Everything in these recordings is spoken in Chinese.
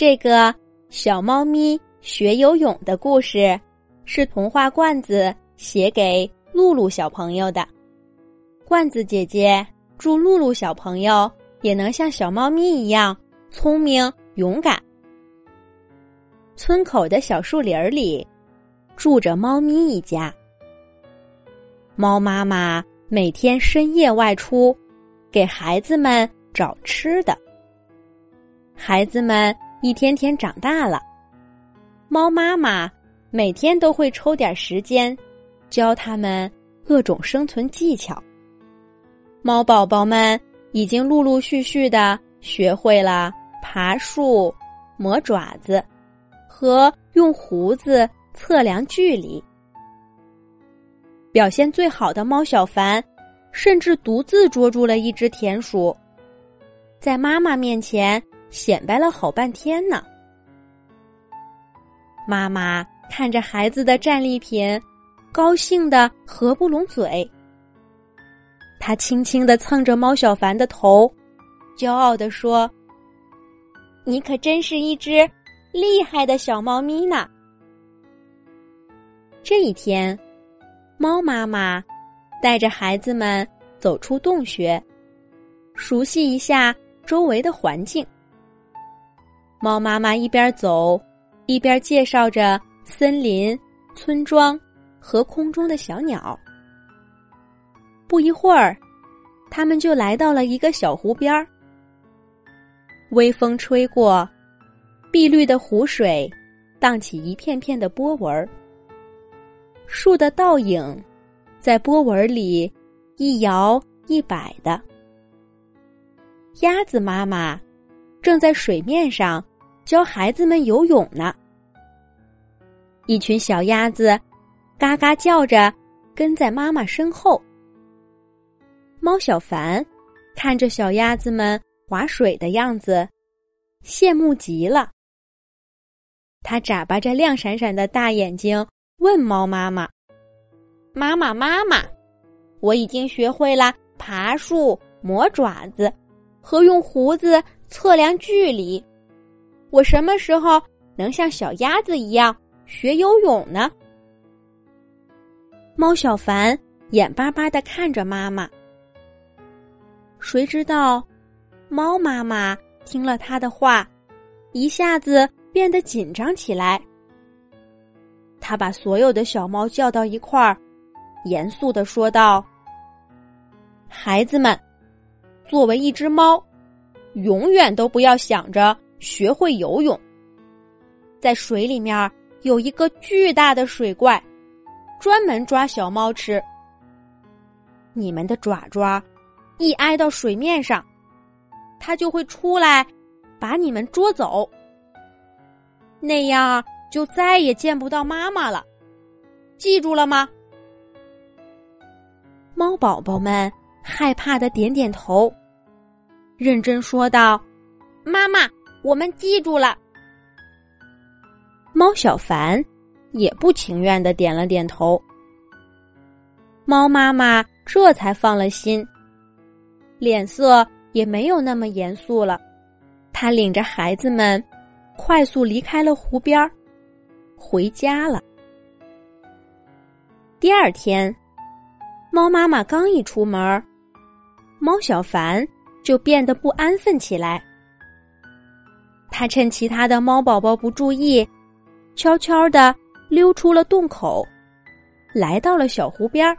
这个小猫咪学游泳的故事，是童话罐子写给露露小朋友的。罐子姐姐祝露露小朋友也能像小猫咪一样聪明勇敢。村口的小树林里，住着猫咪一家。猫妈妈每天深夜外出，给孩子们找吃的。孩子们一天天长大了，猫妈妈每天都会抽点时间，教他们各种生存技巧。猫宝宝们已经陆陆续续的学会了爬树、磨爪子和用胡子测量距离。表现最好的猫小凡，甚至独自捉住了一只田鼠，在妈妈面前。显摆了好半天呢。妈妈看着孩子的战利品，高兴的合不拢嘴。她轻轻的蹭着猫小凡的头，骄傲的说：“你可真是一只厉害的小猫咪呢。”这一天，猫妈妈带着孩子们走出洞穴，熟悉一下周围的环境。猫妈妈一边走，一边介绍着森林、村庄和空中的小鸟。不一会儿，他们就来到了一个小湖边儿。微风吹过，碧绿的湖水荡起一片片的波纹。树的倒影在波纹里一摇一摆的。鸭子妈妈正在水面上。教孩子们游泳呢。一群小鸭子嘎嘎叫着，跟在妈妈身后。猫小凡看着小鸭子们划水的样子，羡慕极了。他眨巴着亮闪闪的大眼睛，问猫妈妈：“妈妈，妈妈，我已经学会了爬树、磨爪子和用胡子测量距离。”我什么时候能像小鸭子一样学游泳呢？猫小凡眼巴巴的看着妈妈。谁知道，猫妈妈听了他的话，一下子变得紧张起来。他把所有的小猫叫到一块儿，严肃的说道：“孩子们，作为一只猫，永远都不要想着。”学会游泳，在水里面有一个巨大的水怪，专门抓小猫吃。你们的爪爪一挨到水面上，它就会出来把你们捉走，那样就再也见不到妈妈了。记住了吗？猫宝宝们害怕的点点头，认真说道：“妈妈。”我们记住了。猫小凡也不情愿的点了点头。猫妈妈这才放了心，脸色也没有那么严肃了。他领着孩子们快速离开了湖边儿，回家了。第二天，猫妈妈刚一出门，猫小凡就变得不安分起来。他趁其他的猫宝宝不注意，悄悄的溜出了洞口，来到了小湖边。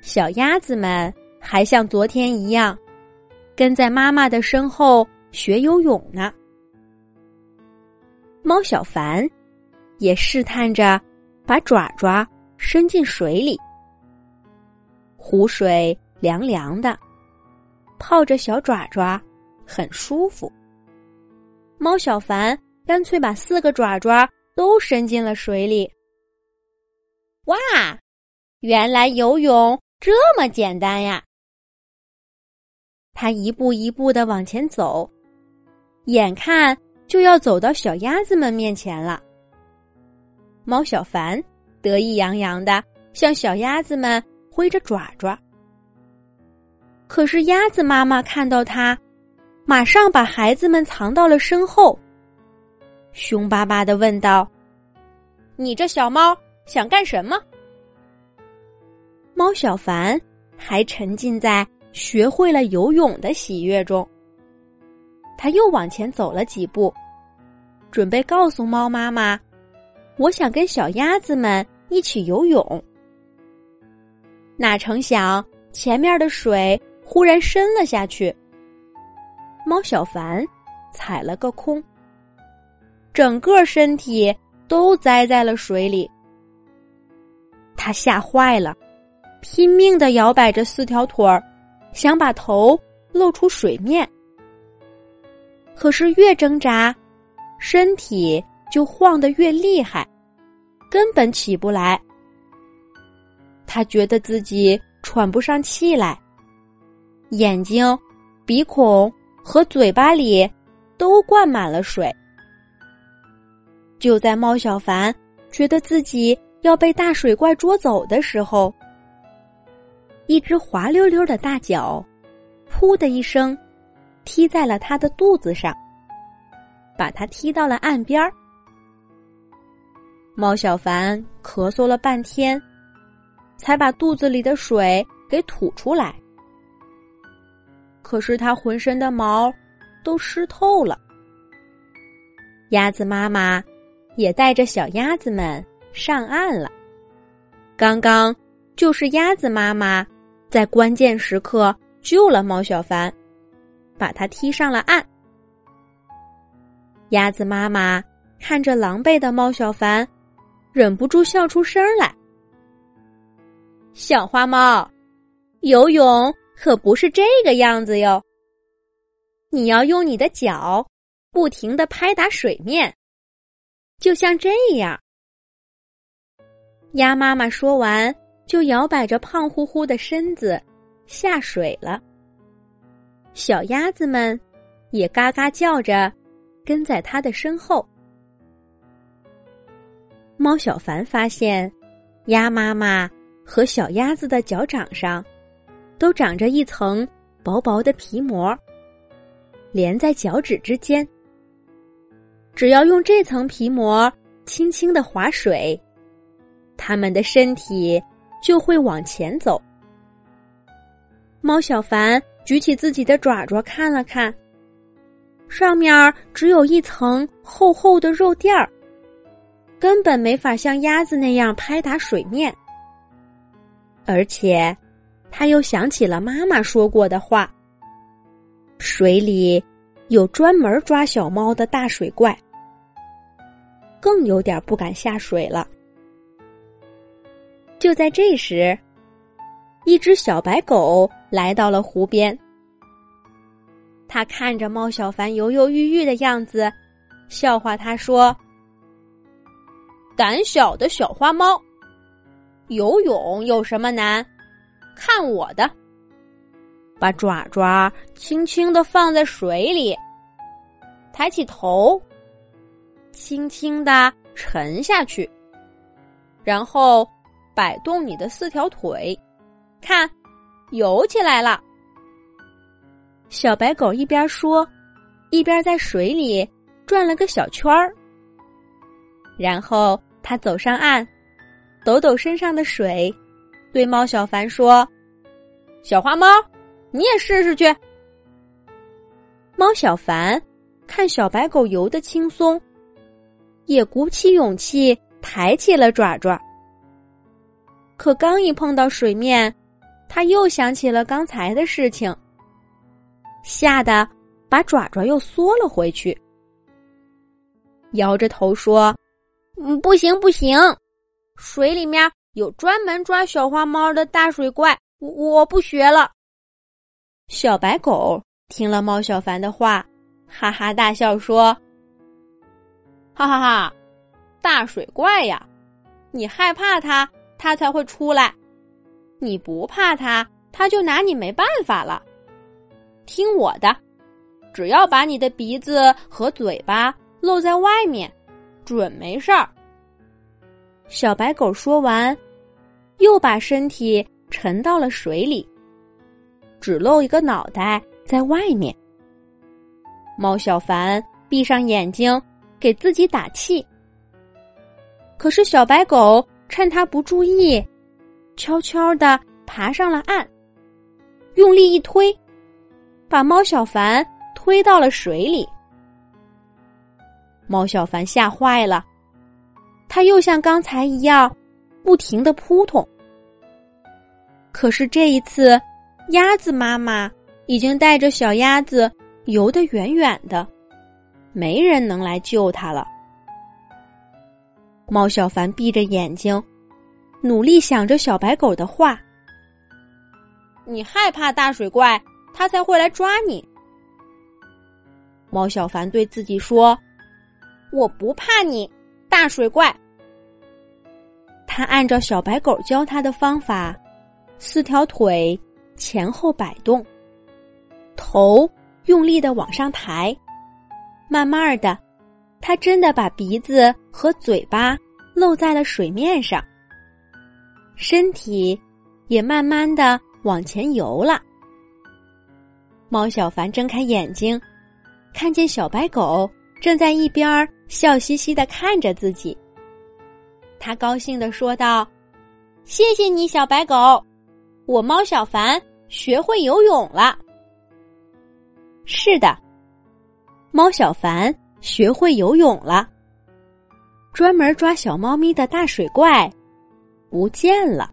小鸭子们还像昨天一样，跟在妈妈的身后学游泳呢。猫小凡也试探着把爪爪伸进水里，湖水凉凉的，泡着小爪爪很舒服。猫小凡干脆把四个爪爪都伸进了水里。哇，原来游泳这么简单呀！他一步一步的往前走，眼看就要走到小鸭子们面前了。猫小凡得意洋洋的向小鸭子们挥着爪爪，可是鸭子妈妈看到他，马上把孩子们藏到了身后，凶巴巴的问道：“你这小猫想干什么？”猫小凡还沉浸在学会了游泳的喜悦中，他又往前走了几步，准备告诉猫妈妈：“我想跟小鸭子们一起游泳。”哪成想，前面的水忽然深了下去，猫小凡踩了个空，整个身体都栽在了水里，他吓坏了。拼命的摇摆着四条腿儿，想把头露出水面。可是越挣扎，身体就晃得越厉害，根本起不来。他觉得自己喘不上气来，眼睛、鼻孔和嘴巴里都灌满了水。就在猫小凡觉得自己要被大水怪捉走的时候，一只滑溜溜的大脚，噗的一声，踢在了他的肚子上，把他踢到了岸边儿。猫小凡咳嗽了半天，才把肚子里的水给吐出来。可是他浑身的毛都湿透了。鸭子妈妈也带着小鸭子们上岸了。刚刚就是鸭子妈妈。在关键时刻救了猫小凡，把他踢上了岸。鸭子妈妈看着狼狈的猫小凡，忍不住笑出声来。小花猫，游泳可不是这个样子哟。你要用你的脚不停的拍打水面，就像这样。鸭妈妈说完。就摇摆着胖乎乎的身子下水了。小鸭子们也嘎嘎叫着跟在它的身后。猫小凡发现，鸭妈妈和小鸭子的脚掌上都长着一层薄薄的皮膜，连在脚趾之间。只要用这层皮膜轻轻的划水，它们的身体。就会往前走。猫小凡举起自己的爪爪看了看，上面只有一层厚厚的肉垫儿，根本没法像鸭子那样拍打水面。而且，他又想起了妈妈说过的话：水里有专门抓小猫的大水怪，更有点不敢下水了。就在这时，一只小白狗来到了湖边。他看着猫小凡犹犹豫豫的样子，笑话他说：“胆小的小花猫，游泳有什么难？看我的！把爪爪轻轻的放在水里，抬起头，轻轻的沉下去，然后。”摆动你的四条腿，看，游起来了。小白狗一边说，一边在水里转了个小圈儿。然后他走上岸，抖抖身上的水，对猫小凡说：“小花猫，你也试试去。”猫小凡看小白狗游的轻松，也鼓起勇气抬起了爪爪。可刚一碰到水面，他又想起了刚才的事情，吓得把爪爪又缩了回去，摇着头说：“嗯，不行不行，水里面有专门抓小花猫的大水怪，我我不学了。”小白狗听了猫小凡的话，哈哈大笑说：“哈哈哈，大水怪呀，你害怕它？”它才会出来，你不怕它，他就拿你没办法了。听我的，只要把你的鼻子和嘴巴露在外面，准没事儿。小白狗说完，又把身体沉到了水里，只露一个脑袋在外面。猫小凡闭上眼睛，给自己打气。可是小白狗趁他不注意，悄悄的爬上了岸，用力一推，把猫小凡推到了水里。猫小凡吓坏了，他又像刚才一样，不停的扑通。可是这一次，鸭子妈妈已经带着小鸭子游得远远的，没人能来救它了。猫小凡闭着眼睛，努力想着小白狗的话：“你害怕大水怪，它才会来抓你。”猫小凡对自己说。我不怕你，大水怪。他按照小白狗教他的方法，四条腿前后摆动，头用力的往上抬，慢慢的，他真的把鼻子和嘴巴露在了水面上，身体也慢慢的往前游了。猫小凡睁开眼睛，看见小白狗正在一边。笑嘻嘻的看着自己，他高兴的说道：“谢谢你，小白狗，我猫小凡学会游泳了。”是的，猫小凡学会游泳了。专门抓小猫咪的大水怪不见了。